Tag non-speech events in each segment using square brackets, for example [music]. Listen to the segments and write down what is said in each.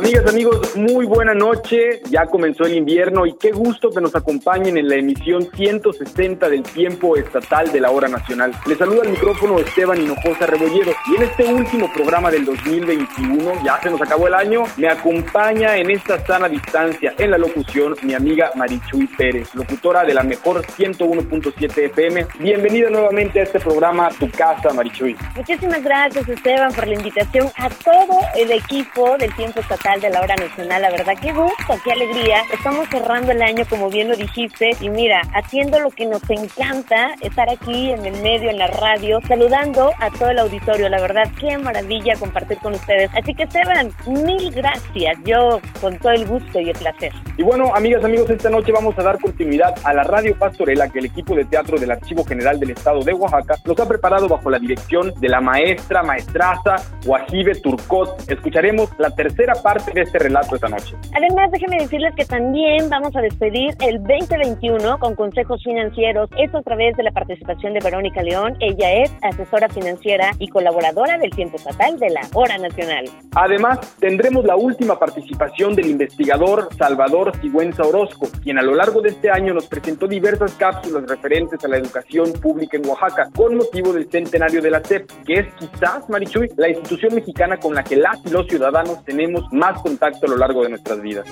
Amigas, amigos, muy buena noche. Ya comenzó el invierno y qué gusto que nos acompañen en la emisión 160 del tiempo estatal de la hora nacional. Les saluda el micrófono Esteban Hinojosa Rebolledo y en este último programa del 2021, ya se nos acabó el año, me acompaña en esta sana distancia en la locución mi amiga Marichuy Pérez, locutora de la mejor 101.7 FM. Bienvenida nuevamente a este programa, Tu Casa, Marichuy. Muchísimas gracias, Esteban, por la invitación a todo el equipo del tiempo estatal de la hora nacional. La verdad, qué gusto, qué alegría. Estamos cerrando el año, como bien lo dijiste, y mira, haciendo lo que nos encanta, estar aquí en el medio, en la radio, saludando a todo el auditorio. La verdad, qué maravilla compartir con ustedes. Así que, Esteban, mil gracias. Yo con todo el gusto y el placer. Y bueno, amigas, amigos, esta noche vamos a dar continuidad a la Radio Pastorela que el equipo de teatro del Archivo General del Estado de Oaxaca nos ha preparado bajo la dirección de la maestra, maestraza Guajibe Turcot. Escucharemos la tercera parte parte de este relato esta noche. Además, déjenme decirles que también vamos a despedir el 2021 con consejos financieros. Esto a través de la participación de Verónica León. Ella es asesora financiera y colaboradora del Tiempo Estatal de la Hora Nacional. Además, tendremos la última participación del investigador Salvador Sigüenza Orozco, quien a lo largo de este año nos presentó diversas cápsulas referentes a la educación pública en Oaxaca con motivo del centenario de la CEP, que es quizás, Marichuy, la institución mexicana con la que las y los ciudadanos tenemos más contacto a lo largo de nuestras vidas.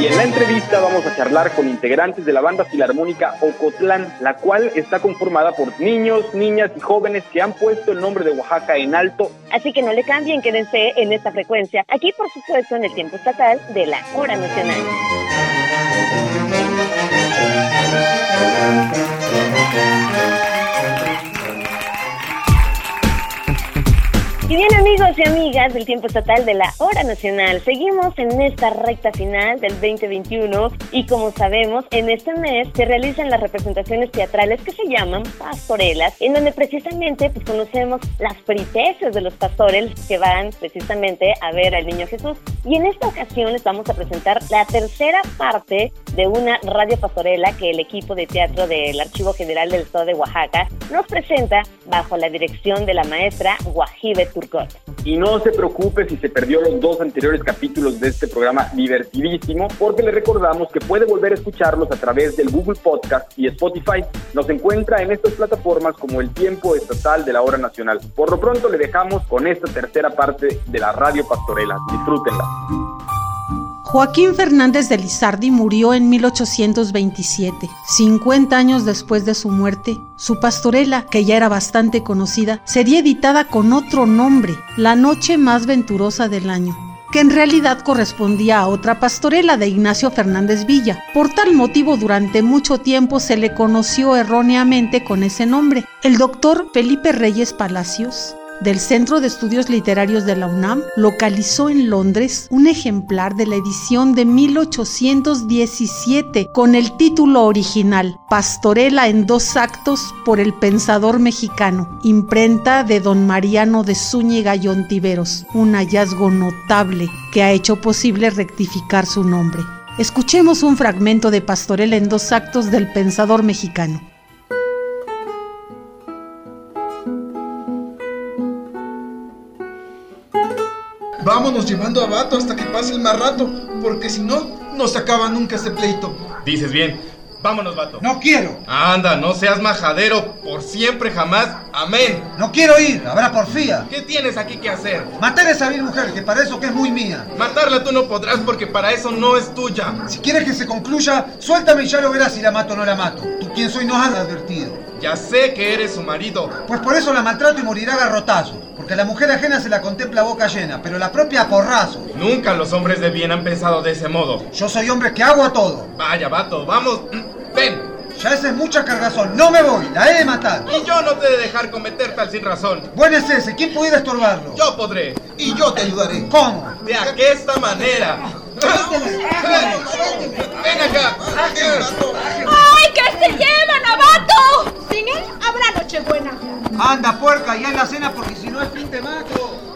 Y en la entrevista vamos a charlar con integrantes de la banda filarmónica Ocotlán, la cual está conformada por niños, niñas y jóvenes que han puesto el nombre de Oaxaca en alto. Así que no le cambien, quédense en esta frecuencia, aquí por supuesto en el tiempo estatal de la hora nacional. Y bien amigos y amigas del tiempo estatal de la hora nacional, seguimos en esta recta final del 2021 y como sabemos, en este mes se realizan las representaciones teatrales que se llaman pastorelas, en donde precisamente pues, conocemos las peripecias de los pastores que van precisamente a ver al niño Jesús. Y en esta ocasión les vamos a presentar la tercera parte de una radio pastorela que el equipo de teatro del Archivo General del Estado de Oaxaca nos presenta bajo la dirección de la maestra Guajibe y no se preocupe si se perdió los dos anteriores capítulos de este programa divertidísimo, porque le recordamos que puede volver a escucharlos a través del Google Podcast y Spotify. Nos encuentra en estas plataformas como el tiempo estatal de la hora nacional. Por lo pronto le dejamos con esta tercera parte de la Radio Pastorela. Disfrútenla. Joaquín Fernández de Lizardi murió en 1827. 50 años después de su muerte, su pastorela, que ya era bastante conocida, sería editada con otro nombre, La Noche Más Venturosa del Año que en realidad correspondía a otra pastorela de Ignacio Fernández Villa. Por tal motivo, durante mucho tiempo se le conoció erróneamente con ese nombre. El doctor Felipe Reyes Palacios del Centro de Estudios Literarios de la UNAM localizó en Londres un ejemplar de la edición de 1817 con el título original Pastorela en dos actos por el pensador mexicano, imprenta de don Mariano de Zúñiga y Ontiveros, un hallazgo notable que ha hecho posible rectificar su nombre. Escuchemos un fragmento de Pastorela en dos actos del pensador mexicano. Vámonos llevando a Vato hasta que pase el más rato, porque si no, no se acaba nunca ese pleito. Dices bien. Vámonos, vato. No quiero. Anda, no seas majadero. Por siempre, jamás. Amén. No quiero ir. Habrá porfía. ¿Qué tienes aquí que hacer? Matar a esa vil mujer, que para eso que es muy mía. Matarla tú no podrás porque para eso no es tuya. Si quieres que se concluya, suéltame y ya lo verás si la mato o no la mato. Tú quién soy no has advertido. Ya sé que eres su marido. Pues por eso la maltrato y morirá garrotazo. Porque la mujer ajena se la contempla boca llena, pero la propia a porrazo. Nunca los hombres de bien han pensado de ese modo. Yo soy hombre que hago a todo. Vaya, vato, vamos. Ven. Ya esa es mucha cargazón. No me voy, la he de matar. Y yo no te he de dejar cometer tal sin razón. Bueno es ese, ¿quién pudiera estorbarlo? Yo podré. Y yo te ayudaré. ¿Cómo? De aquesta manera. Ven acá. ¡Ay, que se llevan, abato! Sin él habrá Nochebuena. Anda, puerca, ya en la cena porque si no es fin de mato.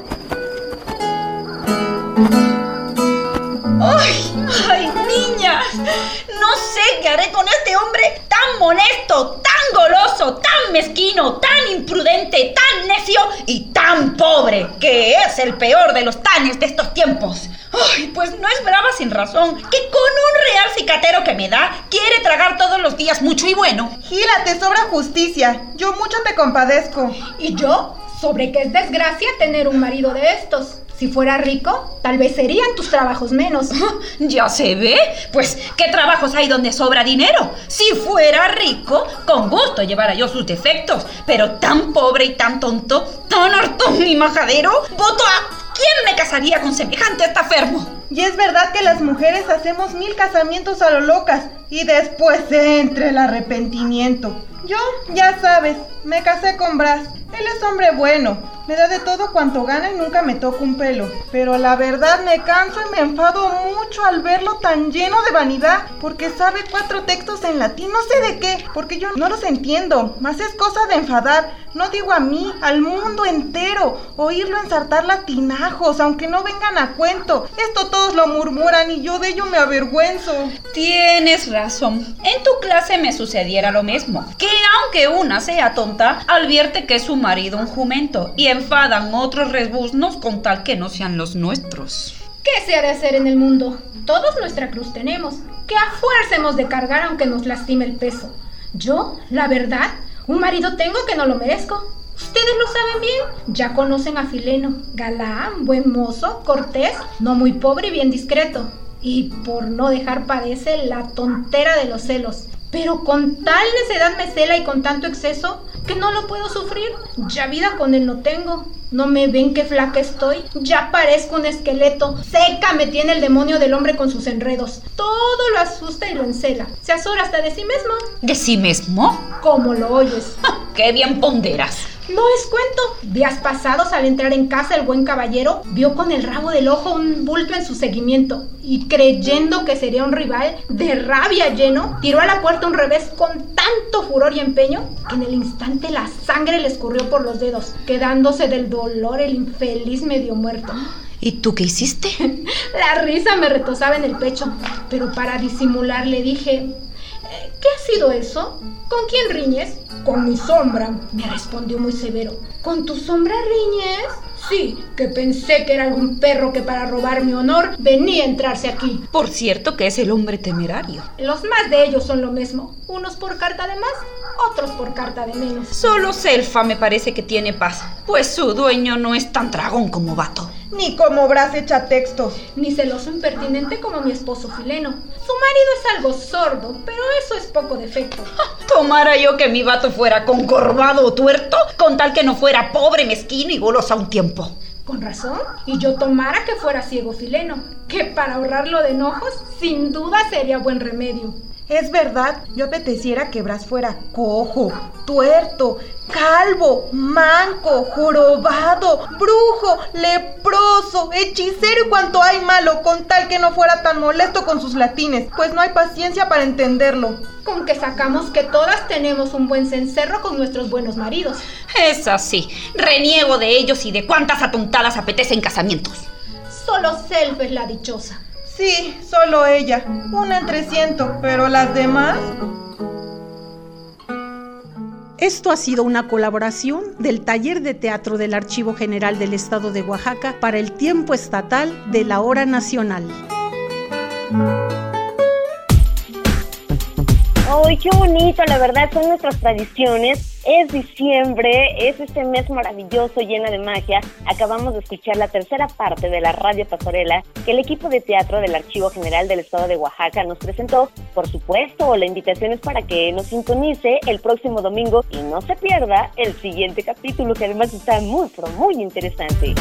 ¡Ay, niñas! No sé qué haré con este hombre tan molesto, tan goloso, tan mezquino, tan imprudente, tan necio y tan pobre, que es el peor de los tanes de estos tiempos. Ay, pues no es brava sin razón, que con un real cicatero que me da, quiere tragar todos los días mucho y bueno. Gila, te sobra justicia. Yo mucho te compadezco. ¿Y yo? Sobre qué es desgracia tener un marido de estos. Si fuera rico, tal vez serían tus trabajos menos. [laughs] ya se ve. Pues, ¿qué trabajos hay donde sobra dinero? Si fuera rico, con gusto llevara yo sus defectos. Pero tan pobre y tan tonto, tan hartón y majadero, voto a... ¿Quién me casaría con semejante estafermo? Y es verdad que las mujeres hacemos mil casamientos a lo locas y después entra el arrepentimiento. Yo, ya sabes, me casé con Bras. Él es hombre bueno, me da de todo cuanto gana y nunca me toca un pelo. Pero la verdad me canso y me enfado mucho al verlo tan lleno de vanidad, porque sabe cuatro textos en latín, no sé de qué, porque yo no los entiendo. Más es cosa de enfadar, no digo a mí, al mundo entero, oírlo ensartar latinajos, aunque no vengan a cuento. Esto todos lo murmuran y yo de ello me avergüenzo. Tienes razón. En tu clase me sucediera lo mismo. Que aunque una sea tonta, advierte que es su marido un jumento y enfadan otros rebuznos con tal que no sean los nuestros. ¿Qué se ha de hacer en el mundo? Todos nuestra cruz tenemos, que a fuerza hemos de cargar aunque nos lastime el peso. Yo, la verdad, un marido tengo que no lo merezco. Ustedes lo saben bien, ya conocen a Fileno, galán, buen mozo, cortés, no muy pobre y bien discreto. Y por no dejar padece la tontera de los celos. Pero con tal necedad me cela y con tanto exceso que no lo puedo sufrir. Ya vida con él no tengo. No me ven qué flaca estoy. Ya parezco un esqueleto. Seca me tiene el demonio del hombre con sus enredos. Todo lo asusta y lo encela. Se azora hasta de sí mismo. ¿De sí mismo? Como lo oyes. [laughs] ¡Qué bien ponderas! No es cuento. Días pasados, al entrar en casa, el buen caballero vio con el rabo del ojo un bulto en su seguimiento y creyendo que sería un rival, de rabia lleno, tiró a la puerta un revés con tanto furor y empeño que en el instante la sangre le escurrió por los dedos, quedándose del dolor el infeliz medio muerto. ¿Y tú qué hiciste? [laughs] la risa me retosaba en el pecho, pero para disimular le dije, ¿Qué ha sido eso? ¿Con quién riñes? Con mi sombra, me respondió muy severo. ¿Con tu sombra riñes? Sí, que pensé que era algún perro que para robar mi honor venía a entrarse aquí. Por cierto que es el hombre temerario. Los más de ellos son lo mismo, unos por carta de más, otros por carta de menos. Solo Selfa me parece que tiene paz, pues su dueño no es tan dragón como Vato. Ni como Bras echa textos. Ni celoso impertinente como mi esposo Fileno. Su marido es algo sordo, pero eso es poco defecto. [laughs] Tomara yo que mi vato fuera concorvado o tuerto, con tal que no fuera pobre, mezquino y goloso a un tiempo. Con razón. Y yo tomara que fuera ciego Fileno, que para ahorrarlo de enojos, sin duda sería buen remedio. Es verdad, yo apeteciera que Bras fuera cojo, tuerto, calvo, manco, jorobado, brujo, leproso, hechicero y cuanto hay malo, con tal que no fuera tan molesto con sus latines, pues no hay paciencia para entenderlo. Con que sacamos que todas tenemos un buen cencerro con nuestros buenos maridos. Es así. Reniego de ellos y de cuántas atontadas apetecen casamientos. Solo Self es la dichosa. Sí, solo ella. Una entre ciento, pero las demás... Esto ha sido una colaboración del Taller de Teatro del Archivo General del Estado de Oaxaca para el tiempo estatal de la hora nacional. ¡Ay, qué bonito! La verdad, son nuestras tradiciones. Es diciembre, es este mes maravilloso, llena de magia. Acabamos de escuchar la tercera parte de la Radio Pastorela que el equipo de teatro del Archivo General del Estado de Oaxaca nos presentó. Por supuesto, la invitación es para que nos sintonice el próximo domingo y no se pierda el siguiente capítulo, que además está muy, pero muy interesante.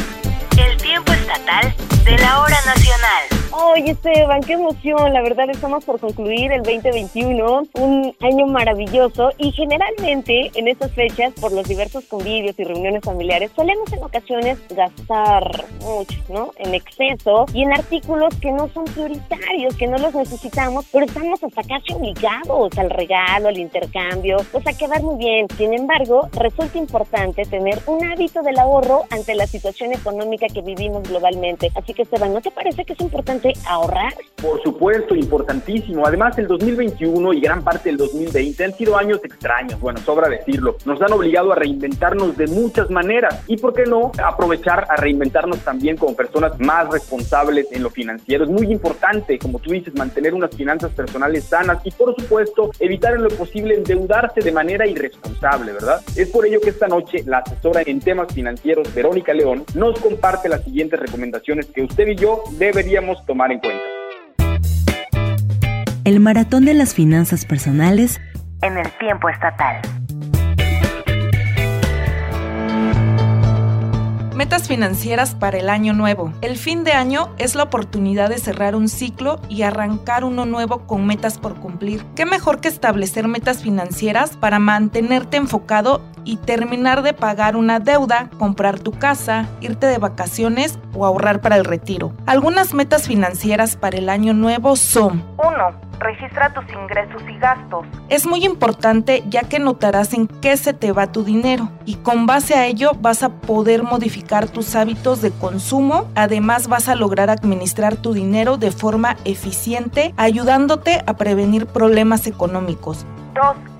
El tiempo estatal de la hora nacional. Oye, Esteban, qué emoción. La verdad, estamos por concluir el 2021, un año maravilloso. Y generalmente en estas fechas, por los diversos convivios y reuniones familiares, solemos en ocasiones gastar mucho, ¿no? En exceso y en artículos que no son prioritarios, que no los necesitamos, pero estamos hasta casi obligados al regalo, al intercambio, pues a quedar muy bien. Sin embargo, resulta importante tener un hábito del ahorro ante la situación económica que vivimos globalmente. Así que, Esteban, ¿no te parece que es importante ahorrar? Por supuesto, importantísimo. Además, el 2021 y gran parte del 2020 han sido años extraños, bueno, sobra decirlo. Nos han obligado a reinventarnos de muchas maneras y, ¿por qué no?, aprovechar a reinventarnos también como personas más responsables en lo financiero. Es muy importante, como tú dices, mantener unas finanzas personales sanas y, por supuesto, evitar en lo posible endeudarse de manera irresponsable, ¿verdad? Es por ello que esta noche la asesora en temas financieros, Verónica León, nos comparte las siguientes recomendaciones que usted y yo deberíamos tomar en cuenta. El maratón de las finanzas personales en el tiempo estatal. Metas financieras para el año nuevo. El fin de año es la oportunidad de cerrar un ciclo y arrancar uno nuevo con metas por cumplir. ¿Qué mejor que establecer metas financieras para mantenerte enfocado y terminar de pagar una deuda, comprar tu casa, irte de vacaciones o ahorrar para el retiro? Algunas metas financieras para el año nuevo son 1 registra tus ingresos y gastos. Es muy importante ya que notarás en qué se te va tu dinero y con base a ello vas a poder modificar tus hábitos de consumo. Además vas a lograr administrar tu dinero de forma eficiente ayudándote a prevenir problemas económicos. 2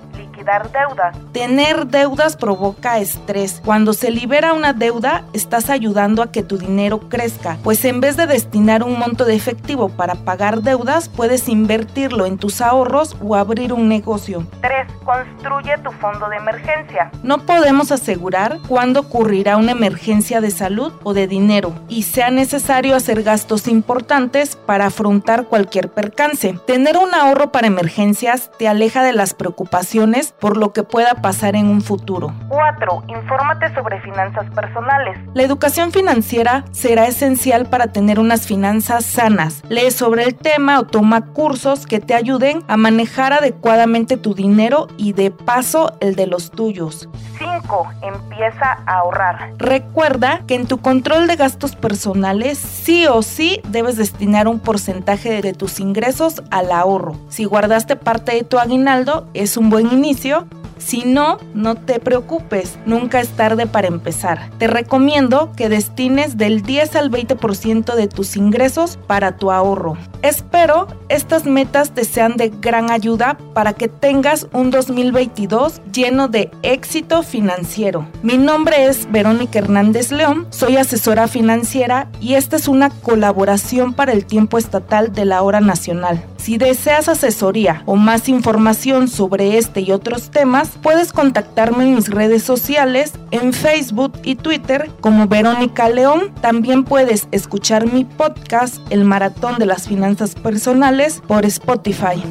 liquidar deudas. Tener deudas provoca estrés. Cuando se libera una deuda, estás ayudando a que tu dinero crezca, pues en vez de destinar un monto de efectivo para pagar deudas, puedes invertirlo en tus ahorros o abrir un negocio. 3. Construye tu fondo de emergencia. No podemos asegurar cuándo ocurrirá una emergencia de salud o de dinero y sea necesario hacer gastos importantes para afrontar cualquier percance. Tener un ahorro para emergencias te aleja de las preocupaciones por lo que pueda pasar en un futuro. 4. Infórmate sobre finanzas personales. La educación financiera será esencial para tener unas finanzas sanas. Lee sobre el tema o toma cursos que te ayuden a manejar adecuadamente tu dinero y de paso el de los tuyos. 5. Empieza a ahorrar. Recuerda que en tu control de gastos personales sí o sí debes destinar un porcentaje de tus ingresos al ahorro. Si guardaste parte de tu aguinaldo, es un buen inicio si no, no te preocupes, nunca es tarde para empezar. Te recomiendo que destines del 10 al 20% de tus ingresos para tu ahorro. Espero estas metas te sean de gran ayuda para que tengas un 2022 lleno de éxito financiero. Mi nombre es Verónica Hernández León, soy asesora financiera y esta es una colaboración para el tiempo estatal de la hora nacional. Si deseas asesoría o más información sobre este y otros temas, puedes contactarme en mis redes sociales, en Facebook y Twitter como Verónica León. También puedes escuchar mi podcast, El Maratón de las Finanzas Personales, por Spotify.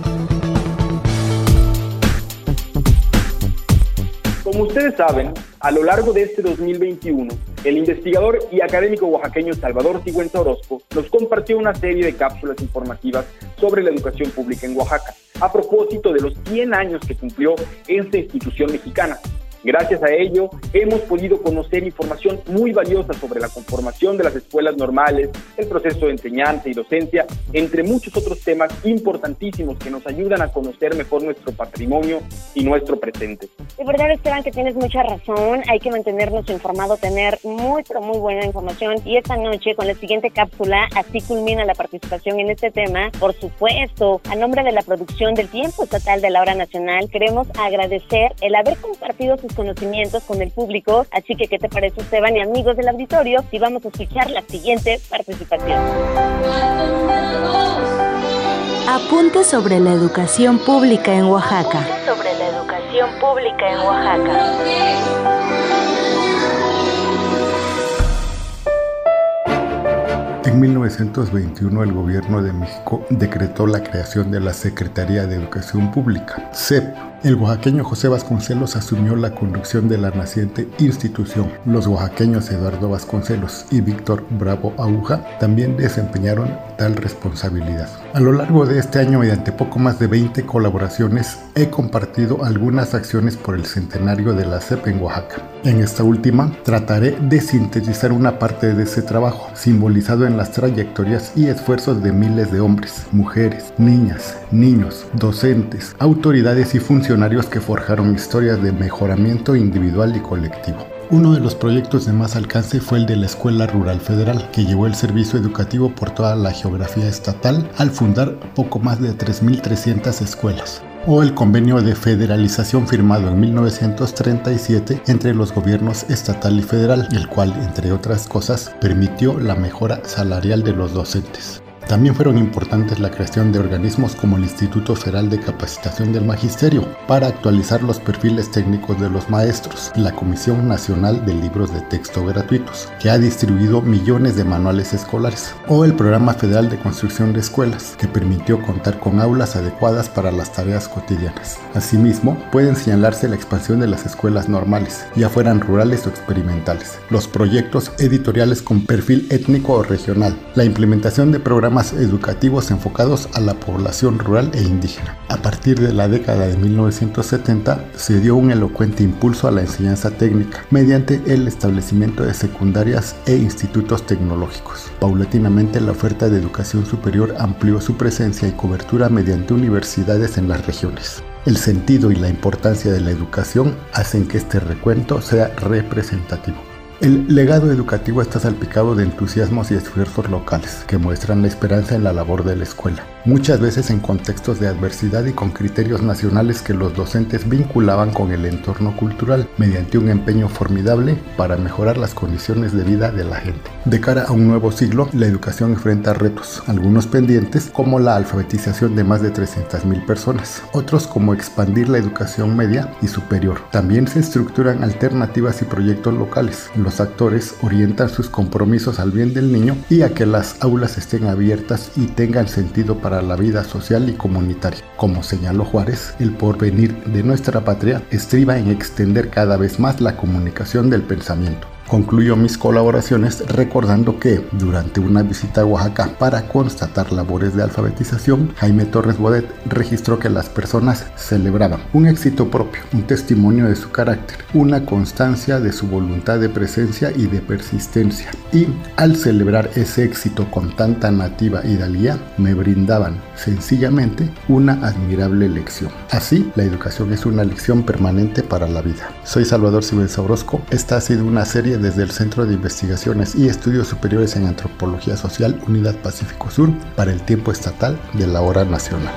Como ustedes saben, a lo largo de este 2021, el investigador y académico oaxaqueño Salvador Sigüenza Orozco nos compartió una serie de cápsulas informativas sobre la educación pública en Oaxaca, a propósito de los 100 años que cumplió esta institución mexicana. Gracias a ello, hemos podido conocer información muy valiosa sobre la conformación de las escuelas normales, el proceso de enseñanza y docencia, entre muchos otros temas importantísimos que nos ayudan a conocer mejor nuestro patrimonio y nuestro presente. De verdad, Esteban, que tienes mucha razón. Hay que mantenernos informados, tener muy, pero muy buena información. Y esta noche, con la siguiente cápsula, así culmina la participación en este tema. Por supuesto, a nombre de la producción del Tiempo Estatal de la Hora Nacional, queremos agradecer el haber compartido sus conocimientos con el público. Así que, ¿qué te parece, Esteban y amigos del auditorio? Y vamos a escuchar la siguiente participación. Apunte sobre la educación pública en Oaxaca. Sobre la educación pública en Oaxaca. En 1921 el gobierno de México decretó la creación de la Secretaría de Educación Pública, CEP, El oaxaqueño José Vasconcelos asumió la conducción de la naciente institución. Los oaxaqueños Eduardo Vasconcelos y Víctor Bravo Aguja también desempeñaron tal responsabilidad. A lo largo de este año, mediante poco más de 20 colaboraciones, he compartido algunas acciones por el centenario de la CEP en Oaxaca. En esta última, trataré de sintetizar una parte de ese trabajo, simbolizado en las trayectorias y esfuerzos de miles de hombres, mujeres, niñas, niños, docentes, autoridades y funcionarios que forjaron historias de mejoramiento individual y colectivo. Uno de los proyectos de más alcance fue el de la Escuela Rural Federal, que llevó el servicio educativo por toda la geografía estatal al fundar poco más de 3.300 escuelas o el convenio de federalización firmado en 1937 entre los gobiernos estatal y federal, el cual, entre otras cosas, permitió la mejora salarial de los docentes. También fueron importantes la creación de organismos como el Instituto Federal de Capacitación del Magisterio para actualizar los perfiles técnicos de los maestros, la Comisión Nacional de Libros de Texto Gratuitos, que ha distribuido millones de manuales escolares, o el Programa Federal de Construcción de Escuelas, que permitió contar con aulas adecuadas para las tareas cotidianas. Asimismo, pueden señalarse la expansión de las escuelas normales, ya fueran rurales o experimentales, los proyectos editoriales con perfil étnico o regional, la implementación de programas educativos enfocados a la población rural e indígena. A partir de la década de 1970 se dio un elocuente impulso a la enseñanza técnica mediante el establecimiento de secundarias e institutos tecnológicos. Paulatinamente la oferta de educación superior amplió su presencia y cobertura mediante universidades en las regiones. El sentido y la importancia de la educación hacen que este recuento sea representativo. El legado educativo está salpicado de entusiasmos y esfuerzos locales que muestran la esperanza en la labor de la escuela, muchas veces en contextos de adversidad y con criterios nacionales que los docentes vinculaban con el entorno cultural mediante un empeño formidable para mejorar las condiciones de vida de la gente. De cara a un nuevo siglo, la educación enfrenta retos, algunos pendientes como la alfabetización de más de 300.000 personas, otros como expandir la educación media y superior. También se estructuran alternativas y proyectos locales actores orientan sus compromisos al bien del niño y a que las aulas estén abiertas y tengan sentido para la vida social y comunitaria. Como señaló Juárez, el porvenir de nuestra patria estriba en extender cada vez más la comunicación del pensamiento. Concluyo mis colaboraciones recordando que durante una visita a Oaxaca para constatar labores de alfabetización, Jaime Torres Bodet registró que las personas celebraban un éxito propio, un testimonio de su carácter, una constancia de su voluntad de presencia y de persistencia. Y al celebrar ese éxito con tanta nativa hidalguía, me brindaban sencillamente una admirable lección. Así, la educación es una lección permanente para la vida. Soy Salvador Sibelza Orozco. Esta ha sido una serie desde el Centro de Investigaciones y Estudios Superiores en Antropología Social Unidad Pacífico Sur para el tiempo estatal de la hora nacional.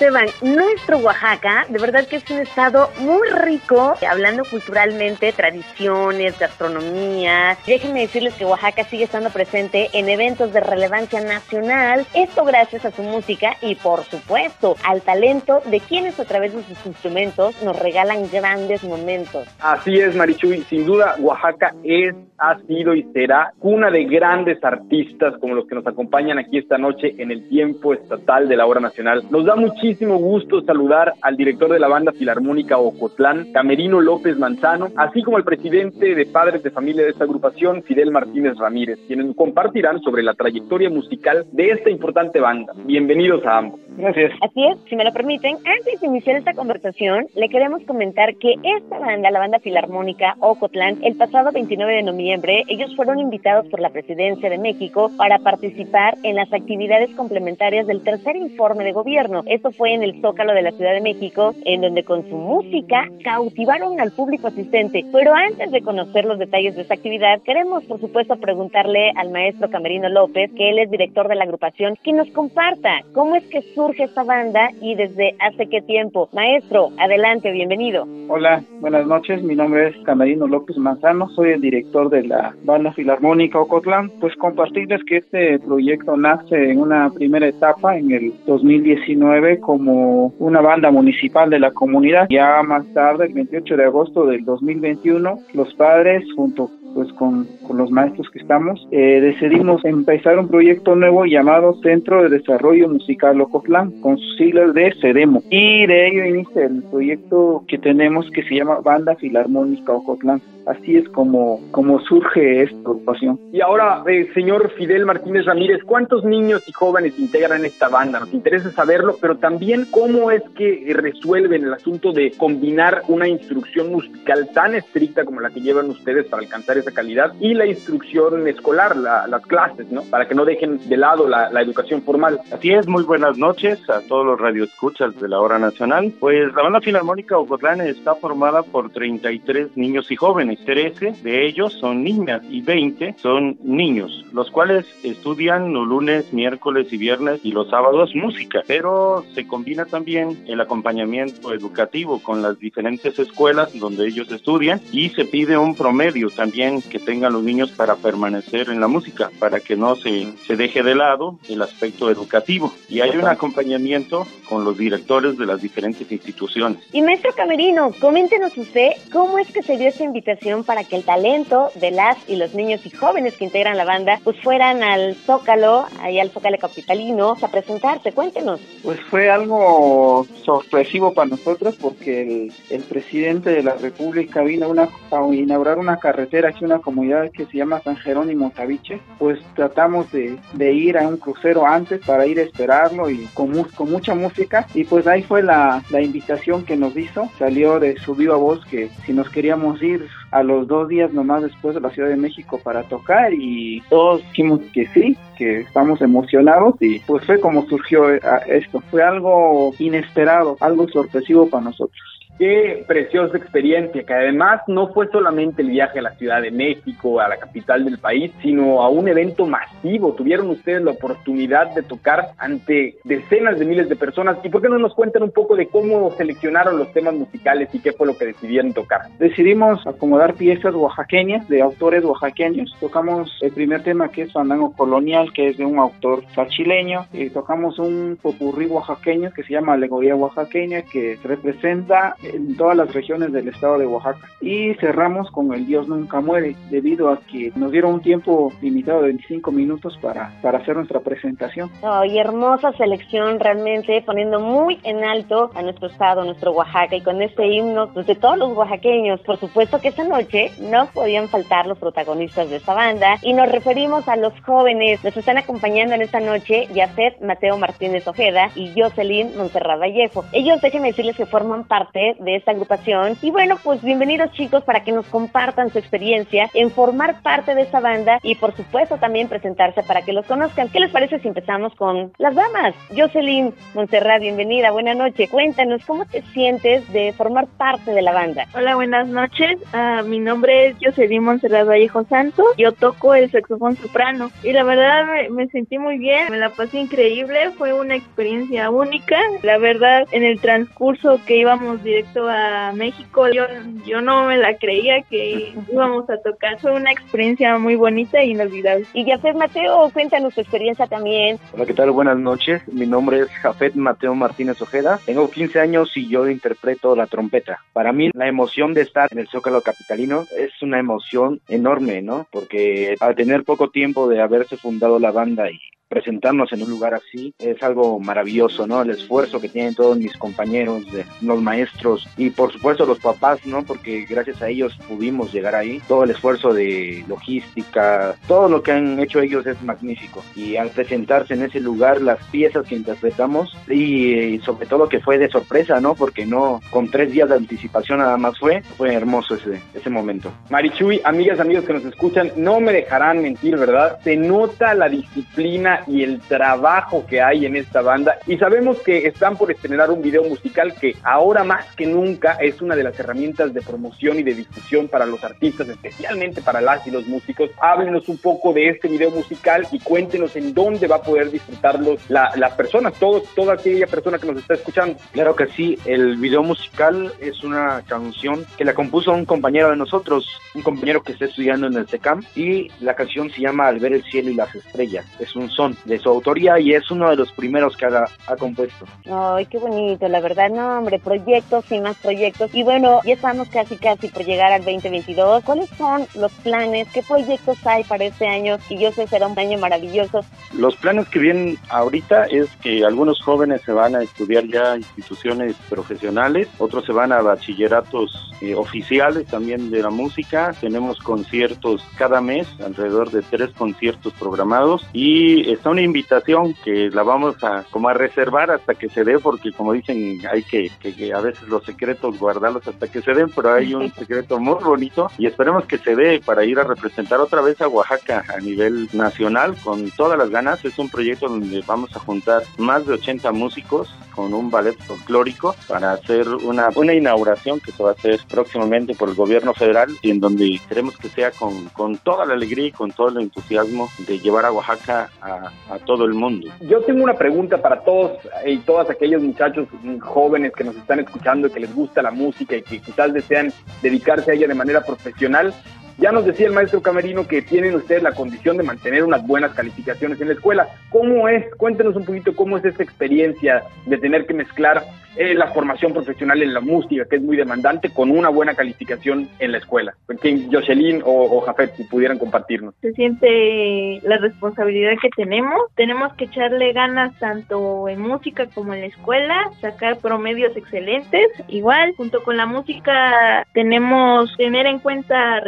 Esteban, nuestro Oaxaca, de verdad que es un estado muy rico, hablando culturalmente, tradiciones, gastronomía. Déjenme decirles que Oaxaca sigue estando presente en eventos de relevancia nacional, esto gracias a su música y por supuesto al talento de quienes a través de sus instrumentos nos regalan grandes momentos. Así es, Marichuy, sin duda Oaxaca es, ha sido y será cuna de grandes artistas como los que nos acompañan aquí esta noche en el tiempo estatal de la hora nacional. Nos da muchísimo gusto saludar al director de la banda filarmónica Ocotlán, Camerino López Manzano, así como al presidente de padres de familia de esta agrupación, Fidel Martínez Ramírez, quienes compartirán sobre la trayectoria musical de esta importante banda. Bienvenidos a ambos. Gracias. Así es, si me lo permiten, antes de iniciar esta conversación, le queremos comentar que esta banda, la banda filarmónica Ocotlán, el pasado 29 de noviembre, ellos fueron invitados por la presidencia de México para participar en las actividades complementarias del tercer informe de gobierno. Esto fue en el Zócalo de la Ciudad de México, en donde con su música cautivaron al público asistente. Pero antes de conocer los detalles de esta actividad, queremos, por supuesto, preguntarle al maestro Camerino López, que él es director de la agrupación, que nos comparta cómo es que surge esta banda y desde hace qué tiempo. Maestro, adelante, bienvenido. Hola, buenas noches. Mi nombre es Camerino López Manzano, soy el director de la Banda Filarmónica Ocotlán, pues compartirles que este proyecto nace en una primera etapa en el 2019 como una banda municipal de la comunidad. Ya más tarde, el 28 de agosto del 2021, los padres junto pues con, con los maestros que estamos, eh, decidimos empezar un proyecto nuevo llamado Centro de Desarrollo Musical Ocotlán, con sus siglas de CEDEMO. Y de ello inicia el proyecto que tenemos que se llama Banda Filarmónica Ocotlán. Así es como, como surge esta agrupación. Y ahora, eh, señor Fidel Martínez Ramírez, ¿cuántos niños y jóvenes integran esta banda? Nos interesa saberlo, pero también cómo es que resuelven el asunto de combinar una instrucción musical tan estricta como la que llevan ustedes para alcanzar esa calidad y la instrucción escolar, las clases, ¿no? Para que no dejen de lado la, la, educación formal. Así es, muy buenas noches a todos los radioescuchas de la hora nacional. Pues la banda filarmónica Ocotlán está formada por 33 niños y jóvenes. 13 de ellos son niñas y 20 son niños, los cuales estudian los lunes, miércoles y viernes y los sábados música, pero se combina también el acompañamiento educativo con las diferentes escuelas donde ellos estudian y se pide un promedio también que tengan los niños para permanecer en la música, para que no se, se deje de lado el aspecto educativo. Y hay un acompañamiento con los directores de las diferentes instituciones. Y maestro Camerino, coméntenos usted cómo es que se dio esta invitación para que el talento de las y los niños y jóvenes que integran la banda pues fueran al Zócalo, ahí al Zócalo Capitalino, a presentarse. Cuéntenos. Pues fue algo sorpresivo para nosotros porque el, el presidente de la República vino una, a inaugurar una carretera una comunidad que se llama San Jerónimo Tabiche, pues tratamos de, de, ir a un crucero antes para ir a esperarlo y con, con mucha música. Y pues ahí fue la, la invitación que nos hizo, salió de su viva voz que si nos queríamos ir a los dos días nomás después de la Ciudad de México para tocar y todos dijimos que sí, que estamos emocionados y pues fue como surgió eh, esto, fue algo inesperado, algo sorpresivo para nosotros. Qué preciosa experiencia, que además no fue solamente el viaje a la Ciudad de México, a la capital del país, sino a un evento masivo. Tuvieron ustedes la oportunidad de tocar ante decenas de miles de personas. ¿Y por qué no nos cuentan un poco de cómo seleccionaron los temas musicales y qué fue lo que decidieron tocar? Decidimos acomodar piezas oaxaqueñas, de autores oaxaqueños. Tocamos el primer tema que es Fandango Colonial, que es de un autor chileño. Y tocamos un popurrí oaxaqueño que se llama Alegoría Oaxaqueña, que representa en todas las regiones del estado de Oaxaca. Y cerramos con El Dios Nunca Muere, debido a que nos dieron un tiempo limitado de 25 minutos para, para hacer nuestra presentación. y hermosa selección realmente, poniendo muy en alto a nuestro estado, nuestro Oaxaca, y con este himno pues, de todos los oaxaqueños. Por supuesto que esta noche no podían faltar los protagonistas de esta banda, y nos referimos a los jóvenes. Nos están acompañando en esta noche Yacet Mateo Martínez Ojeda y Jocelyn Monserrat Vallejo. Ellos, déjenme decirles que forman parte de esta agrupación. Y bueno, pues bienvenidos chicos para que nos compartan su experiencia en formar parte de esta banda y por supuesto también presentarse para que los conozcan. ¿Qué les parece si empezamos con las damas? Jocelyn Montserrat, bienvenida, buena noche. Cuéntanos, ¿cómo te sientes de formar parte de la banda? Hola, buenas noches. Uh, mi nombre es Jocelyn Montserrat Vallejo Santos. Yo toco el saxofón soprano y la verdad me, me sentí muy bien, me la pasé increíble, fue una experiencia única. La verdad, en el transcurso que íbamos directo a México, yo, yo no me la creía que [laughs] íbamos a tocar. Fue una experiencia muy bonita e inolvidable. Y Jafet Mateo, cuéntanos tu experiencia también. Hola, ¿qué tal? Buenas noches. Mi nombre es Jafet Mateo Martínez Ojeda. Tengo 15 años y yo interpreto la trompeta. Para mí, la emoción de estar en el Zócalo Capitalino es una emoción enorme, ¿no? Porque al tener poco tiempo de haberse fundado la banda y presentarnos en un lugar así es algo maravilloso, ¿no? El esfuerzo que tienen todos mis compañeros, los maestros y por supuesto los papás, ¿no? Porque gracias a ellos pudimos llegar ahí. Todo el esfuerzo de logística, todo lo que han hecho ellos es magnífico. Y al presentarse en ese lugar, las piezas que interpretamos y, sobre todo que fue de sorpresa, ¿no? Porque no, con tres días de anticipación nada más fue, fue hermoso ese, ese momento. Marichuy, amigas, amigos que nos escuchan, no me dejarán mentir, ¿verdad? Se nota la disciplina y el trabajo que hay en esta banda. Y sabemos que están por estrenar un video musical que ahora más que nunca es una de las herramientas de promoción y de difusión para los artistas, especialmente para las y los músicos. Háblenos un poco de este video musical y cuéntenos en dónde va a poder disfrutarlo la, las personas, todos, toda aquella persona que nos está escuchando. Claro que sí, el video musical es una canción que la compuso un compañero de nosotros, un compañero que está estudiando en el SECAM, y la canción se llama Al ver el cielo y las estrellas. Es un son de su autoría y es uno de los primeros que ha, ha compuesto. Ay, qué bonito, la verdad, no, hombre, proyectos y más proyectos. Y bueno, ya estamos casi, casi por llegar al 2022. ¿Cuáles son los planes? ¿Qué proyectos hay para este año? Y yo sé será un año maravilloso. Los planes que vienen ahorita es que algunos jóvenes se van a estudiar ya instituciones profesionales, otros se van a bachilleratos eh, oficiales también de la música. Tenemos conciertos cada mes, alrededor de tres conciertos programados y está una invitación que la vamos a como a reservar hasta que se dé porque como dicen hay que, que, a veces los secretos guardarlos hasta que se den, pero hay un [laughs] secreto muy bonito y esperemos que se dé para ir a representar otra vez a Oaxaca a nivel nacional con todas las ganas. Es un proyecto donde vamos a juntar más de 80 músicos con un ballet folclórico para hacer una, una inauguración que se va a hacer próximamente por el gobierno federal y en donde queremos que sea con, con toda la alegría y con todo el entusiasmo de llevar a Oaxaca a, todo el mundo. Yo tengo una pregunta para todos y todas aquellos muchachos jóvenes que nos están escuchando y que les gusta la música y que quizás desean dedicarse a ella de manera profesional. Ya nos decía el maestro Camerino que tienen ustedes la condición de mantener unas buenas calificaciones en la escuela. ¿Cómo es? Cuéntenos un poquito cómo es esta experiencia de tener que mezclar eh, la formación profesional en la música, que es muy demandante, con una buena calificación en la escuela. Jocelyn o, o Jafet, si pudieran compartirnos. Se siente la responsabilidad que tenemos. Tenemos que echarle ganas tanto en música como en la escuela, sacar promedios excelentes. Igual, junto con la música, tenemos tener en cuenta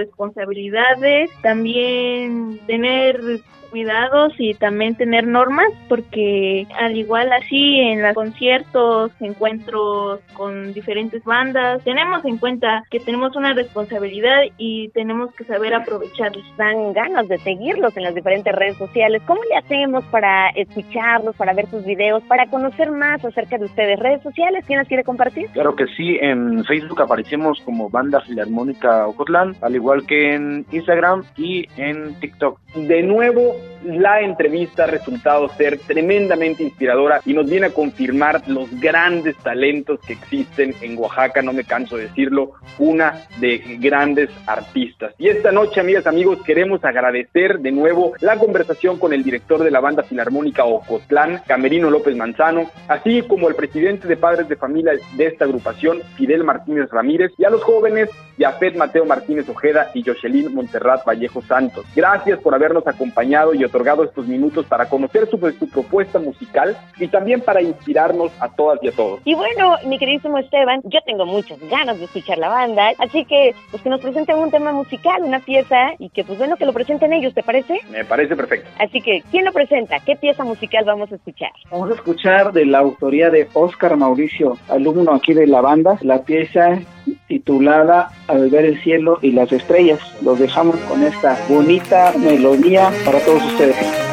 responsabilidades, también tener cuidados y también tener normas porque al igual así en los conciertos, encuentros con diferentes bandas, tenemos en cuenta que tenemos una responsabilidad y tenemos que saber aprovecharlos. Dan ganas de seguirlos en las diferentes redes sociales. ¿Cómo le hacemos para escucharlos, para ver sus videos, para conocer más acerca de ustedes? ¿Redes sociales? ¿Quién las quiere compartir? Claro que sí, en Facebook aparecemos como Banda Filarmónica Ocotlán, al igual que en Instagram y en TikTok. De nuevo, la entrevista ha resultado ser tremendamente inspiradora y nos viene a confirmar los grandes talentos que existen en Oaxaca, no me canso de decirlo, una de grandes artistas. Y esta noche, amigas, amigos, queremos agradecer de nuevo la conversación con el director de la banda filarmónica Ocotlán, Camerino López Manzano, así como el presidente de padres de familia de esta agrupación, Fidel Martínez Ramírez, y a los jóvenes, Yafet Mateo Martínez Ojeda y Jocelyn Monterrat Vallejo Santos. Gracias por habernos acompañado y otorgado estos minutos para conocer sobre su propuesta musical y también para inspirarnos a todas y a todos. Y bueno, mi queridísimo Esteban, yo tengo muchas ganas de escuchar la banda, así que pues que nos presenten un tema musical, una pieza y que pues bueno que lo presenten ellos, ¿te parece? Me parece perfecto. Así que, ¿quién lo presenta? ¿Qué pieza musical vamos a escuchar? Vamos a escuchar de la autoría de Oscar Mauricio, alumno aquí de la banda, la pieza titulada Al ver el cielo y las estrellas. Los dejamos con esta bonita melodía para todos ustedes.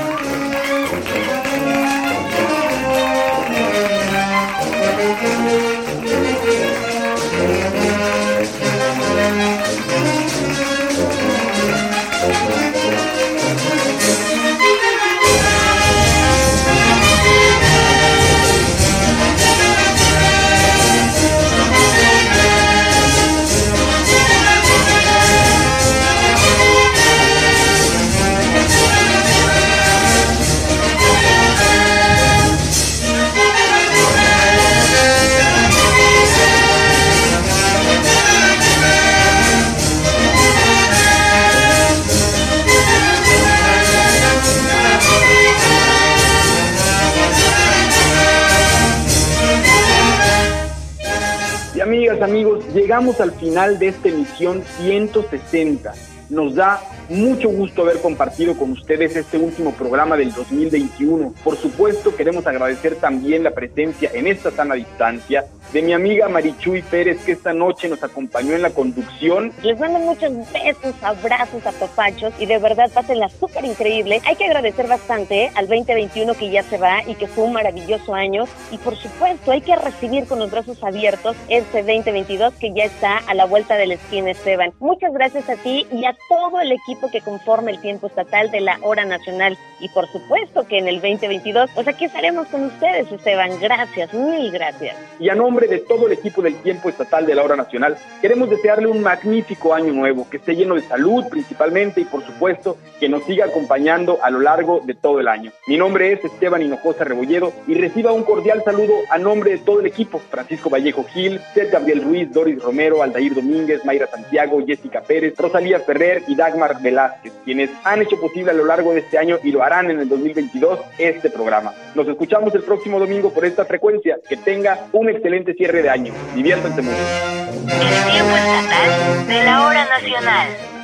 Llegamos al final de esta emisión 160. Nos da mucho gusto haber compartido con ustedes este último programa del 2021. Por supuesto, queremos agradecer también la presencia en esta sana distancia de mi amiga Marichuy Pérez, que esta noche nos acompañó en la conducción. Les mando muchos besos, abrazos, apapachos y de verdad pásenla súper increíble. Hay que agradecer bastante al 2021 que ya se va y que fue un maravilloso año. Y por supuesto, hay que recibir con los brazos abiertos este 2022 que ya está a la vuelta de la esquina, Esteban. Muchas gracias a ti y a todo el equipo que conforma el tiempo estatal de la hora nacional. Y por supuesto que en el 2022, pues aquí estaremos con ustedes, Esteban. Gracias, mil gracias. Y a nombre de todo el equipo del tiempo estatal de la hora nacional, queremos desearle un magnífico año nuevo, que esté lleno de salud principalmente y por supuesto que nos siga acompañando a lo largo de todo el año. Mi nombre es Esteban Hinojosa Rebolledo y reciba un cordial saludo a nombre de todo el equipo, Francisco Vallejo Gil, Seth Gabriel Ruiz, Doris Romero, Aldair Domínguez, Mayra Santiago, Jessica Pérez, Rosalía Ferrer y Dagmar Velázquez, quienes han hecho posible a lo largo de este año y lo harán en el 2022 este programa. Nos escuchamos el próximo domingo por esta frecuencia. Que tenga un excelente cierre de año. Diviértanse mucho. El tiempo estatal de la hora nacional.